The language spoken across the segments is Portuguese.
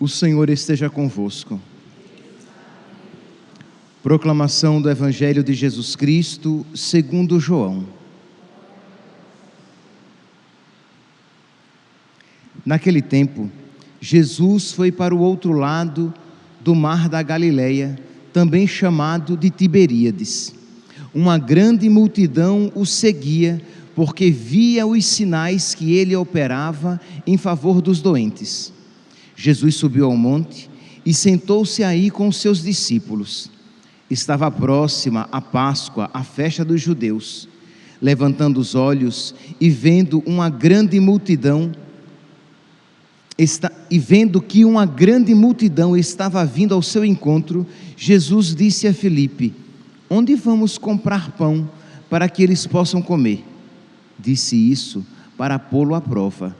O Senhor esteja convosco. Proclamação do Evangelho de Jesus Cristo, segundo João. Naquele tempo, Jesus foi para o outro lado do mar da Galileia, também chamado de Tiberíades. Uma grande multidão o seguia, porque via os sinais que ele operava em favor dos doentes. Jesus subiu ao monte e sentou-se aí com seus discípulos. Estava próxima a Páscoa, a festa dos judeus. Levantando os olhos e vendo uma grande multidão, está, e vendo que uma grande multidão estava vindo ao seu encontro, Jesus disse a Filipe: Onde vamos comprar pão para que eles possam comer? Disse isso para pô-lo à prova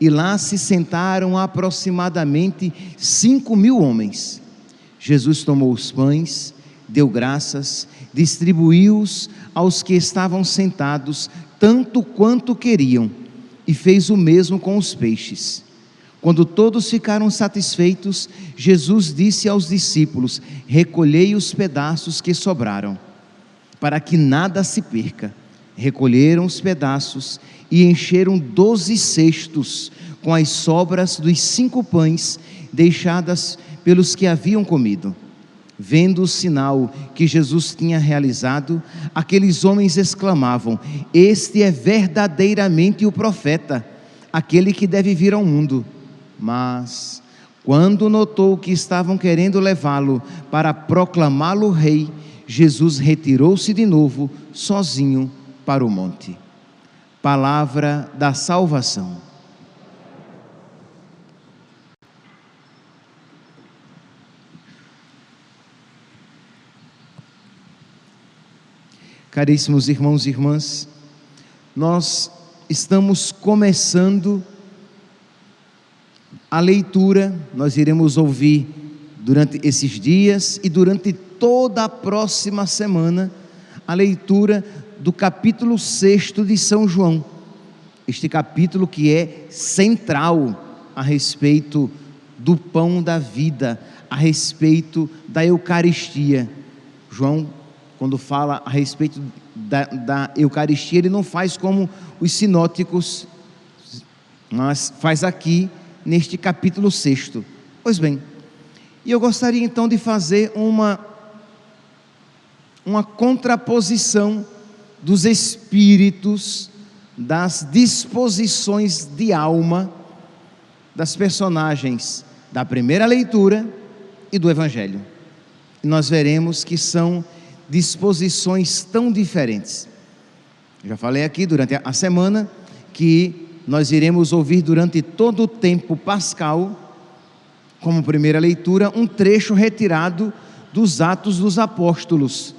e lá se sentaram aproximadamente cinco mil homens. Jesus tomou os pães, deu graças, distribuiu-os aos que estavam sentados, tanto quanto queriam, e fez o mesmo com os peixes. Quando todos ficaram satisfeitos, Jesus disse aos discípulos: Recolhei os pedaços que sobraram, para que nada se perca. Recolheram os pedaços e encheram doze cestos com as sobras dos cinco pães deixadas pelos que haviam comido. Vendo o sinal que Jesus tinha realizado, aqueles homens exclamavam: Este é verdadeiramente o profeta, aquele que deve vir ao mundo. Mas, quando notou que estavam querendo levá-lo para proclamá-lo rei, Jesus retirou-se de novo, sozinho, para o monte palavra da salvação. Caríssimos irmãos e irmãs, nós estamos começando a leitura, nós iremos ouvir durante esses dias e durante toda a próxima semana a leitura do capítulo 6 de São João. Este capítulo que é central a respeito do pão da vida, a respeito da Eucaristia. João, quando fala a respeito da, da Eucaristia, ele não faz como os sinóticos, mas faz aqui neste capítulo 6. Pois bem, e eu gostaria então de fazer uma, uma contraposição dos espíritos, das disposições de alma das personagens da primeira leitura e do Evangelho. E nós veremos que são disposições tão diferentes. Já falei aqui durante a semana que nós iremos ouvir durante todo o tempo pascal, como primeira leitura, um trecho retirado dos Atos dos Apóstolos,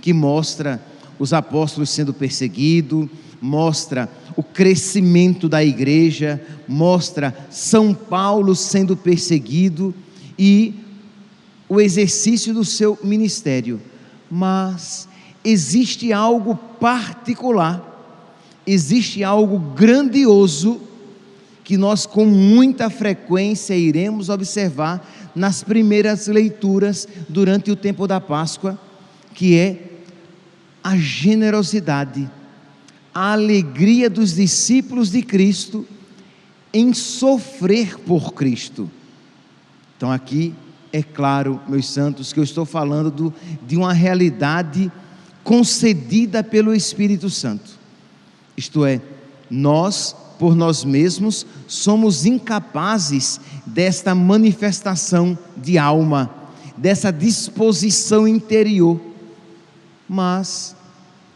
que mostra os apóstolos sendo perseguidos, mostra o crescimento da igreja, mostra São Paulo sendo perseguido e o exercício do seu ministério. Mas existe algo particular, existe algo grandioso que nós com muita frequência iremos observar nas primeiras leituras durante o tempo da Páscoa, que é a generosidade, a alegria dos discípulos de Cristo em sofrer por Cristo. Então, aqui é claro, meus santos, que eu estou falando do, de uma realidade concedida pelo Espírito Santo. Isto é, nós, por nós mesmos, somos incapazes desta manifestação de alma, dessa disposição interior mas,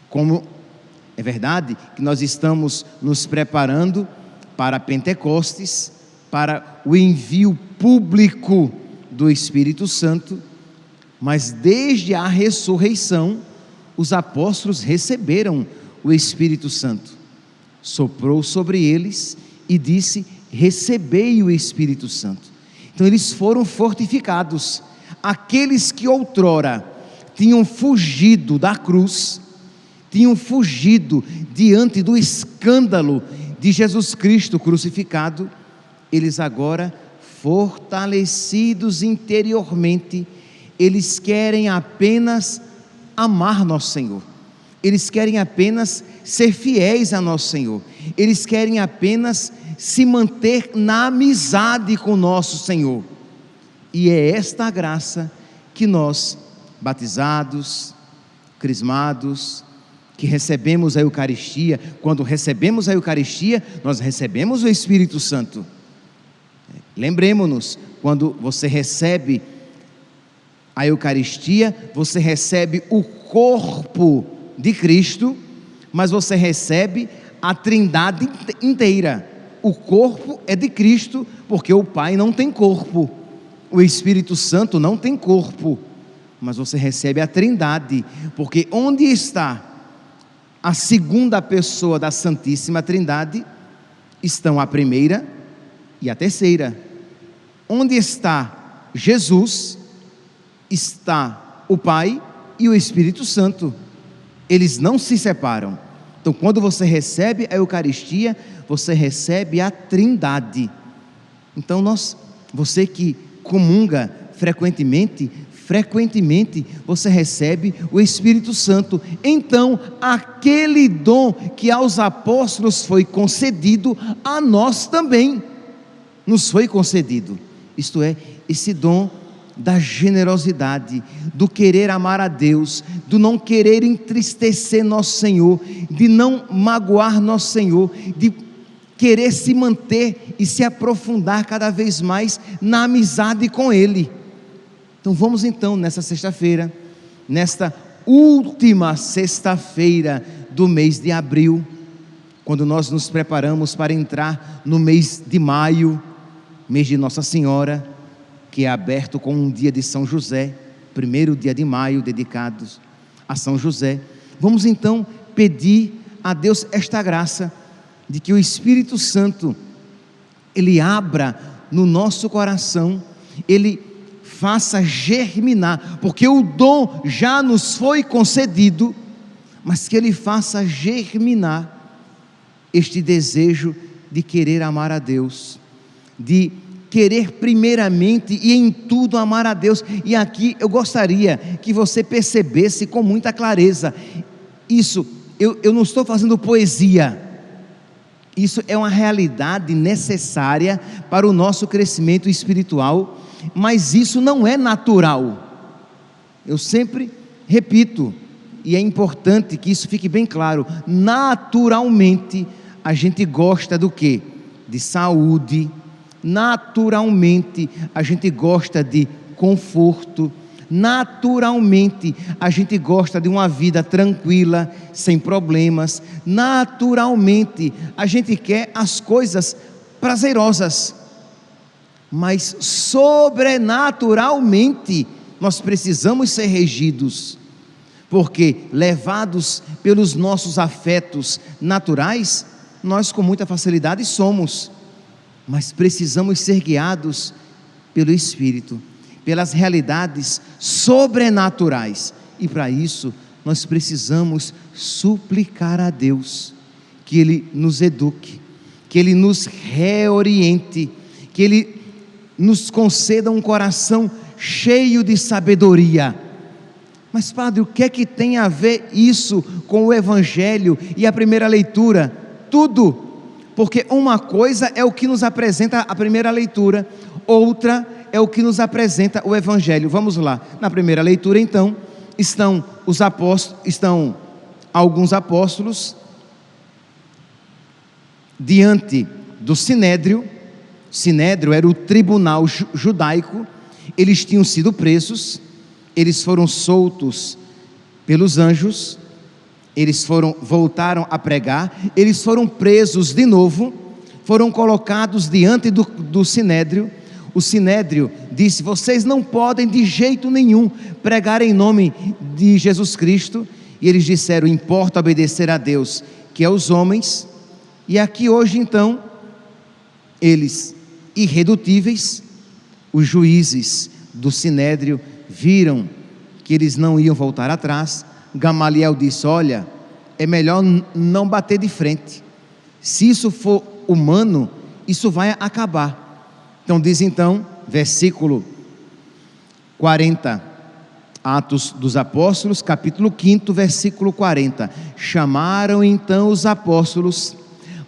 como é verdade que nós estamos nos preparando para Pentecostes, para o envio público do Espírito Santo, mas desde a ressurreição, os apóstolos receberam o Espírito Santo. Soprou sobre eles e disse: Recebei o Espírito Santo. Então eles foram fortificados. Aqueles que outrora tinham fugido da cruz, tinham fugido diante do escândalo de Jesus Cristo crucificado, eles agora, fortalecidos interiormente, eles querem apenas amar nosso Senhor. Eles querem apenas ser fiéis a nosso Senhor. Eles querem apenas se manter na amizade com nosso Senhor. E é esta graça que nós, batizados, crismados, que recebemos a Eucaristia, quando recebemos a Eucaristia, nós recebemos o Espírito Santo. Lembremos-nos, quando você recebe a Eucaristia, você recebe o corpo de Cristo, mas você recebe a Trindade inteira. O corpo é de Cristo, porque o Pai não tem corpo, o Espírito Santo não tem corpo, mas você recebe a Trindade, porque onde está a segunda pessoa da Santíssima Trindade, estão a primeira e a terceira. Onde está Jesus, está o Pai e o Espírito Santo. Eles não se separam. Então, quando você recebe a Eucaristia, você recebe a Trindade. Então, nós, você que comunga frequentemente, frequentemente você recebe o Espírito Santo. Então, aquele dom que aos apóstolos foi concedido, a nós também nos foi concedido. Isto é, esse dom da generosidade, do querer amar a Deus, do não querer entristecer nosso Senhor, de não magoar nosso Senhor, de querer se manter e se aprofundar cada vez mais na amizade com Ele. Então vamos então nessa sexta-feira, nesta última sexta-feira do mês de abril, quando nós nos preparamos para entrar no mês de maio, mês de Nossa Senhora, que é aberto com um dia de São José, primeiro dia de maio dedicados a São José. Vamos então pedir a Deus esta graça de que o Espírito Santo ele abra no nosso coração, ele faça germinar, porque o dom já nos foi concedido, mas que ele faça germinar este desejo de querer amar a Deus, de querer primeiramente e em tudo amar a Deus. E aqui eu gostaria que você percebesse com muita clareza: isso, eu, eu não estou fazendo poesia, isso é uma realidade necessária para o nosso crescimento espiritual mas isso não é natural. Eu sempre repito, e é importante que isso fique bem claro: naturalmente a gente gosta do que? De saúde, naturalmente a gente gosta de conforto, naturalmente a gente gosta de uma vida tranquila, sem problemas, naturalmente a gente quer as coisas prazerosas mas sobrenaturalmente nós precisamos ser regidos, porque levados pelos nossos afetos naturais, nós com muita facilidade somos, mas precisamos ser guiados pelo Espírito, pelas realidades sobrenaturais, e para isso nós precisamos suplicar a Deus que Ele nos eduque, que Ele nos reoriente, que Ele nos conceda um coração cheio de sabedoria. Mas, Padre, o que é que tem a ver isso com o Evangelho e a primeira leitura? Tudo, porque uma coisa é o que nos apresenta a primeira leitura, outra é o que nos apresenta o Evangelho. Vamos lá, na primeira leitura, então, estão os apóstolos, estão alguns apóstolos diante do sinédrio Sinédrio era o tribunal judaico, eles tinham sido presos, eles foram soltos pelos anjos, eles foram voltaram a pregar, eles foram presos de novo, foram colocados diante do, do sinédrio. o sinédrio disse: Vocês não podem de jeito nenhum pregar em nome de Jesus Cristo. E eles disseram: Importa obedecer a Deus, que é os homens. E aqui hoje, então, eles, irredutíveis, os juízes do sinédrio, viram que eles não iam voltar atrás. Gamaliel disse: Olha, é melhor não bater de frente. Se isso for humano, isso vai acabar. Então diz então, versículo 40, Atos dos Apóstolos, capítulo 5, versículo 40. Chamaram então os apóstolos,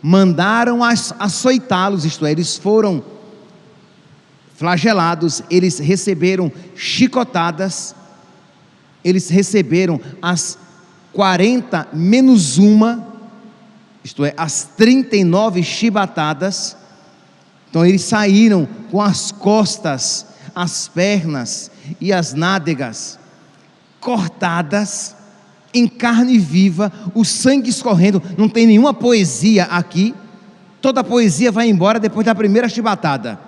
mandaram açoitá-los, isto é, eles foram flagelados, eles receberam chicotadas, eles receberam as 40 menos uma, isto é, as 39 chibatadas, então eles saíram com as costas, as pernas e as nádegas cortadas em carne viva, o sangue escorrendo. Não tem nenhuma poesia aqui. Toda a poesia vai embora depois da primeira chibatada.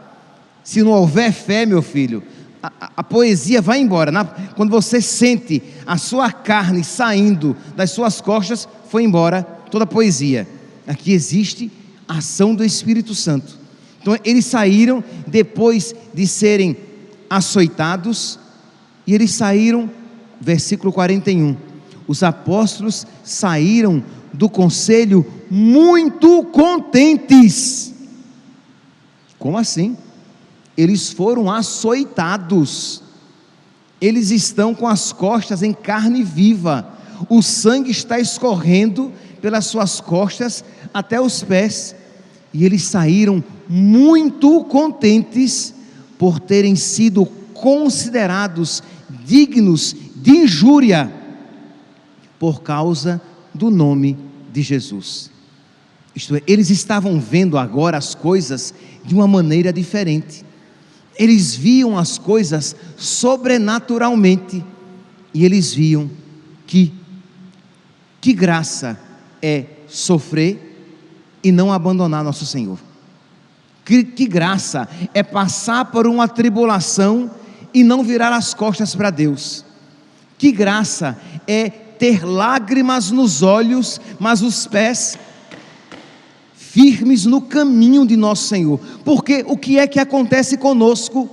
Se não houver fé, meu filho, a, a, a poesia vai embora. Na, quando você sente a sua carne saindo das suas costas, foi embora toda a poesia. Aqui existe a ação do Espírito Santo. Então eles saíram depois de serem açoitados, e eles saíram, versículo 41. Os apóstolos saíram do conselho muito contentes. Como assim? Eles foram açoitados. Eles estão com as costas em carne viva. O sangue está escorrendo pelas suas costas até os pés. E eles saíram muito contentes por terem sido considerados dignos de injúria por causa do nome de Jesus. Isto é, eles estavam vendo agora as coisas de uma maneira diferente. Eles viam as coisas sobrenaturalmente e eles viam que que graça é sofrer e não abandonar nosso Senhor. Que, que graça é passar por uma tribulação e não virar as costas para Deus. Que graça é ter lágrimas nos olhos, mas os pés firmes no caminho de nosso Senhor. Porque o que é que acontece conosco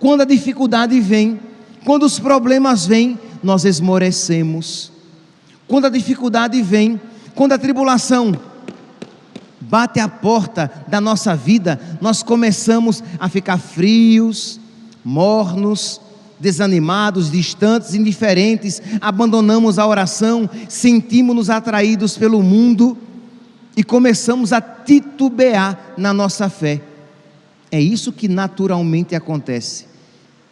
quando a dificuldade vem, quando os problemas vêm, nós esmorecemos. Quando a dificuldade vem, quando a tribulação bate a porta da nossa vida, nós começamos a ficar frios, mornos, desanimados, distantes, indiferentes, abandonamos a oração, sentimos-nos atraídos pelo mundo e começamos a titubear na nossa fé. É isso que naturalmente acontece.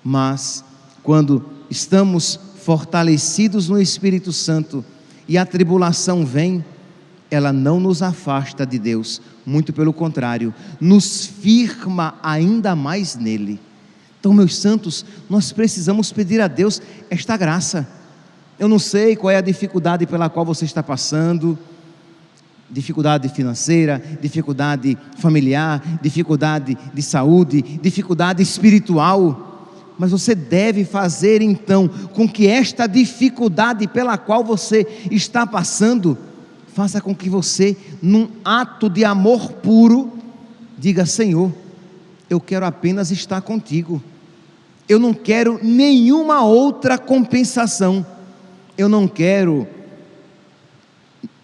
Mas quando estamos fortalecidos no Espírito Santo e a tribulação vem, ela não nos afasta de Deus, muito pelo contrário, nos firma ainda mais nele. Então, meus santos, nós precisamos pedir a Deus esta graça. Eu não sei qual é a dificuldade pela qual você está passando dificuldade financeira, dificuldade familiar, dificuldade de saúde, dificuldade espiritual. Mas você deve fazer então com que esta dificuldade pela qual você está passando, faça com que você, num ato de amor puro, diga: Senhor, eu quero apenas estar contigo, eu não quero nenhuma outra compensação, eu não quero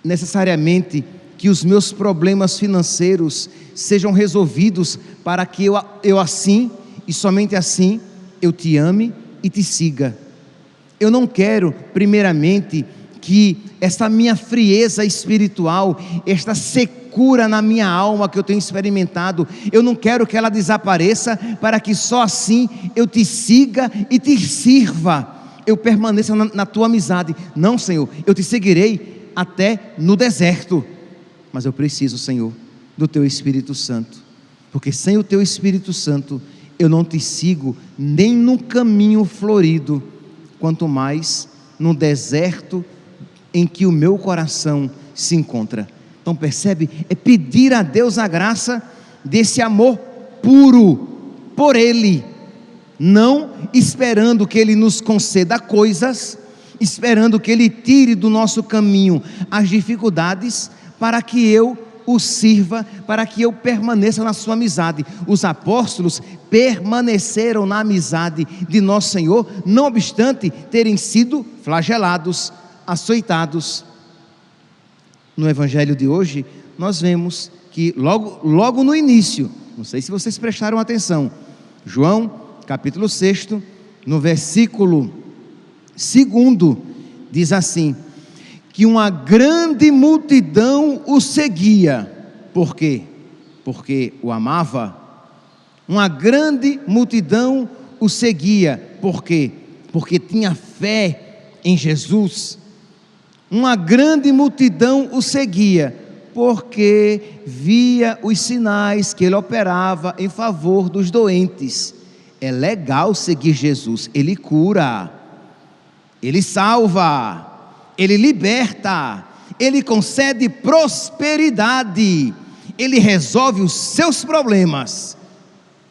necessariamente que os meus problemas financeiros sejam resolvidos para que eu, eu assim e somente assim eu te ame e te siga. Eu não quero, primeiramente, que esta minha frieza espiritual, esta secura na minha alma que eu tenho experimentado, eu não quero que ela desapareça para que só assim eu te siga e te sirva, eu permaneça na, na tua amizade. Não, Senhor, eu te seguirei até no deserto, mas eu preciso, Senhor, do teu Espírito Santo, porque sem o teu Espírito Santo eu não te sigo nem no caminho florido, quanto mais no deserto em que o meu coração se encontra. Então percebe? É pedir a Deus a graça desse amor puro, por Ele, não esperando que Ele nos conceda coisas, esperando que Ele tire do nosso caminho as dificuldades, para que eu o sirva, para que eu permaneça na sua amizade. Os apóstolos permaneceram na amizade de nosso Senhor, não obstante terem sido flagelados, açoitados. No evangelho de hoje, nós vemos que logo, logo no início, não sei se vocês prestaram atenção, João, capítulo 6, no versículo 2, diz assim: que uma grande multidão o seguia. Por quê? Porque o amava. Uma grande multidão o seguia. Por quê? Porque tinha fé em Jesus. Uma grande multidão o seguia, porque via os sinais que ele operava em favor dos doentes. É legal seguir Jesus, ele cura, ele salva, ele liberta, ele concede prosperidade, ele resolve os seus problemas.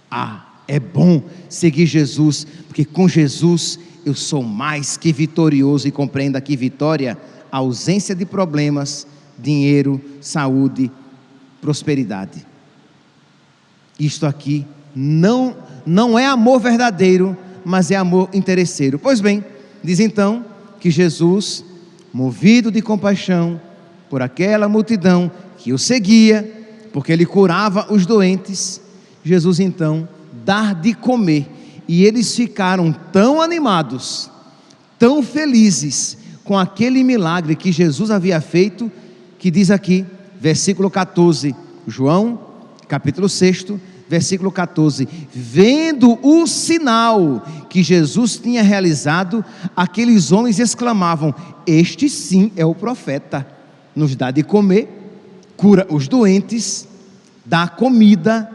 Ah, é bom seguir Jesus, porque com Jesus eu sou mais que vitorioso e compreenda que vitória, ausência de problemas, dinheiro, saúde, prosperidade. Isto aqui não não é amor verdadeiro, mas é amor interesseiro. Pois bem, diz então que Jesus movido de compaixão por aquela multidão que o seguia, porque ele curava os doentes, Jesus então dá de comer, e eles ficaram tão animados, tão felizes com aquele milagre que Jesus havia feito, que diz aqui, versículo 14, João, capítulo 6, versículo 14: Vendo o sinal que Jesus tinha realizado, aqueles homens exclamavam: Este sim é o profeta, nos dá de comer, cura os doentes, dá comida.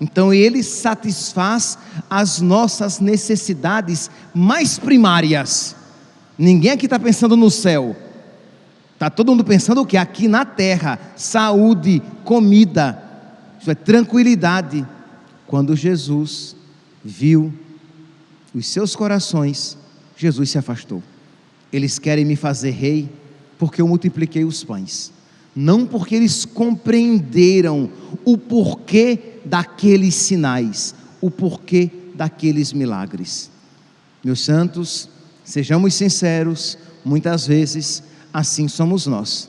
Então ele satisfaz as nossas necessidades mais primárias. Ninguém aqui está pensando no céu. Está todo mundo pensando o que? Aqui na terra: saúde, comida isso é tranquilidade. Quando Jesus viu os seus corações, Jesus se afastou. Eles querem me fazer rei porque eu multipliquei os pães, não porque eles compreenderam o porquê daqueles sinais, o porquê daqueles milagres. Meus santos, sejamos sinceros, muitas vezes assim somos nós.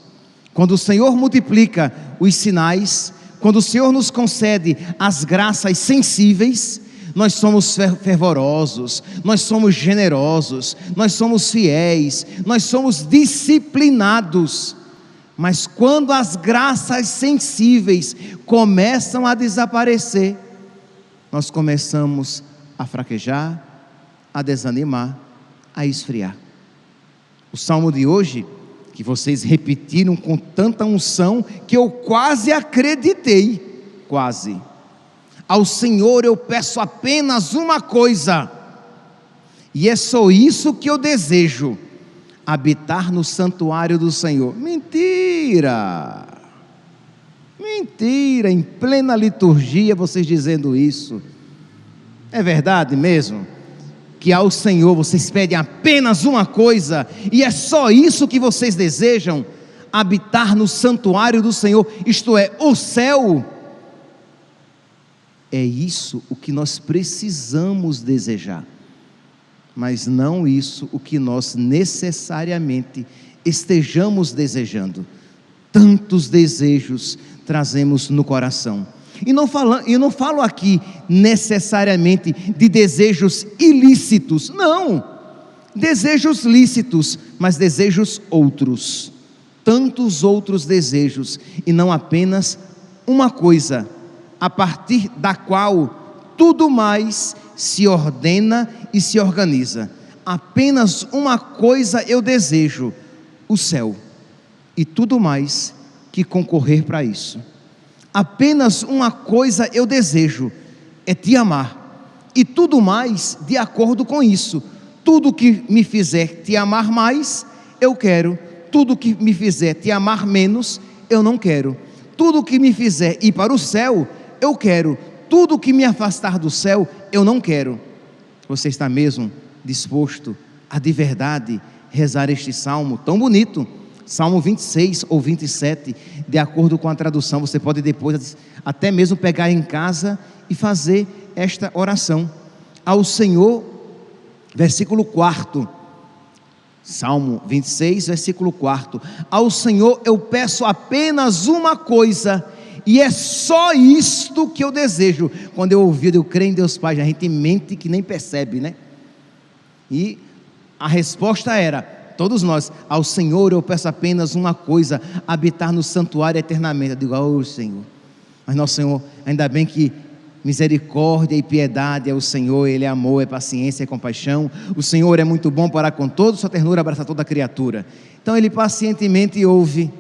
Quando o Senhor multiplica os sinais, quando o Senhor nos concede as graças sensíveis, nós somos fervorosos, nós somos generosos, nós somos fiéis, nós somos disciplinados. Mas quando as graças sensíveis começam a desaparecer, nós começamos a fraquejar, a desanimar, a esfriar. O salmo de hoje que vocês repetiram com tanta unção que eu quase acreditei, quase. Ao Senhor eu peço apenas uma coisa, e é só isso que eu desejo: habitar no santuário do Senhor. Mentira! Mentira, em plena liturgia vocês dizendo isso. É verdade mesmo? que ao Senhor vocês pedem apenas uma coisa, e é só isso que vocês desejam: habitar no santuário do Senhor, isto é, o céu. É isso o que nós precisamos desejar, mas não isso o que nós necessariamente estejamos desejando. Tantos desejos trazemos no coração e não, falo, não falo aqui necessariamente de desejos ilícitos, não. Desejos lícitos, mas desejos outros. Tantos outros desejos, e não apenas uma coisa, a partir da qual tudo mais se ordena e se organiza. Apenas uma coisa eu desejo: o céu, e tudo mais que concorrer para isso. Apenas uma coisa eu desejo: é te amar. E tudo mais de acordo com isso. Tudo que me fizer te amar mais, eu quero. Tudo que me fizer te amar menos, eu não quero. Tudo que me fizer ir para o céu, eu quero. tudo que me afastar do céu, eu não quero. Você está mesmo disposto a de verdade rezar este salmo tão bonito? Salmo 26 ou 27, de acordo com a tradução, você pode depois até mesmo pegar em casa e fazer esta oração. Ao Senhor, versículo 4. Salmo 26, versículo 4. Ao Senhor eu peço apenas uma coisa, e é só isto que eu desejo. Quando eu ouvi, eu creio em Deus Pai, a gente mente que nem percebe, né? E a resposta era: todos nós, ao Senhor eu peço apenas uma coisa, habitar no santuário eternamente. Eu digo, oh Senhor. Mas nosso Senhor, ainda bem que misericórdia e piedade é o Senhor, Ele é amor, é paciência, é compaixão. O Senhor é muito bom para com todos, sua ternura abraça toda criatura. Então Ele pacientemente ouve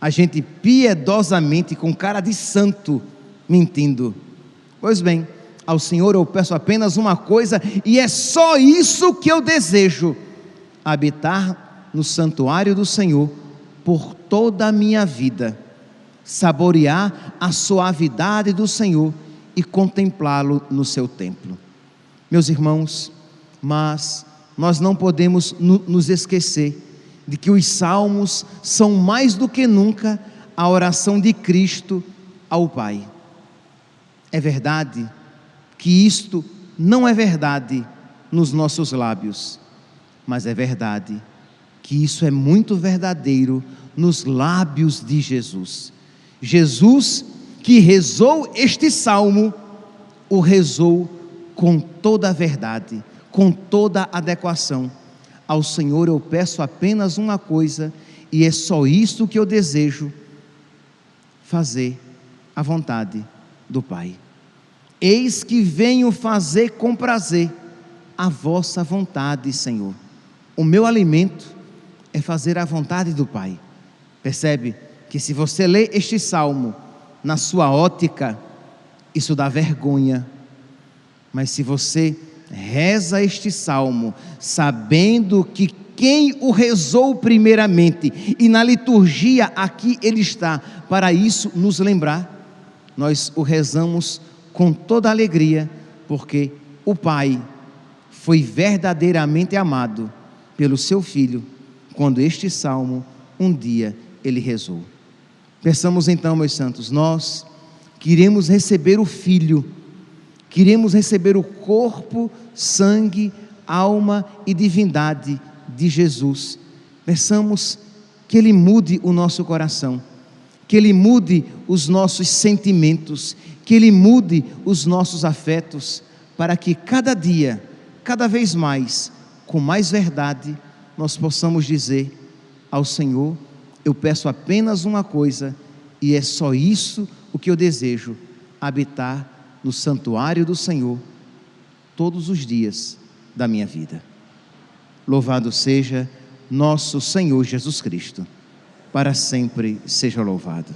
a gente piedosamente, com cara de santo, mentindo. Pois bem, ao Senhor eu peço apenas uma coisa, e é só isso que eu desejo: habitar no santuário do Senhor por toda a minha vida, saborear a suavidade do Senhor e contemplá-lo no seu templo. Meus irmãos, mas nós não podemos nos esquecer de que os salmos são mais do que nunca a oração de Cristo ao Pai. É verdade que isto não é verdade nos nossos lábios, mas é verdade que isso é muito verdadeiro nos lábios de Jesus. Jesus, que rezou este salmo, o rezou com toda a verdade, com toda a adequação ao Senhor eu peço apenas uma coisa, e é só isso que eu desejo: fazer a vontade do Pai. Eis que venho fazer com prazer a vossa vontade, Senhor. O meu alimento é fazer a vontade do Pai. Percebe que se você lê este salmo na sua ótica, isso dá vergonha. Mas se você reza este salmo, sabendo que quem o rezou primeiramente, e na liturgia aqui ele está, para isso nos lembrar, nós o rezamos com toda alegria, porque o Pai foi verdadeiramente amado pelo seu Filho, quando este salmo um dia ele rezou. Pensamos então, meus santos, nós queremos receber o Filho Queremos receber o corpo, sangue, alma e divindade de Jesus. Peçamos que Ele mude o nosso coração, que Ele mude os nossos sentimentos, que Ele mude os nossos afetos, para que cada dia, cada vez mais, com mais verdade, nós possamos dizer ao Senhor: Eu peço apenas uma coisa, e é só isso o que eu desejo: habitar no santuário do Senhor todos os dias da minha vida. Louvado seja nosso Senhor Jesus Cristo, para sempre seja louvado.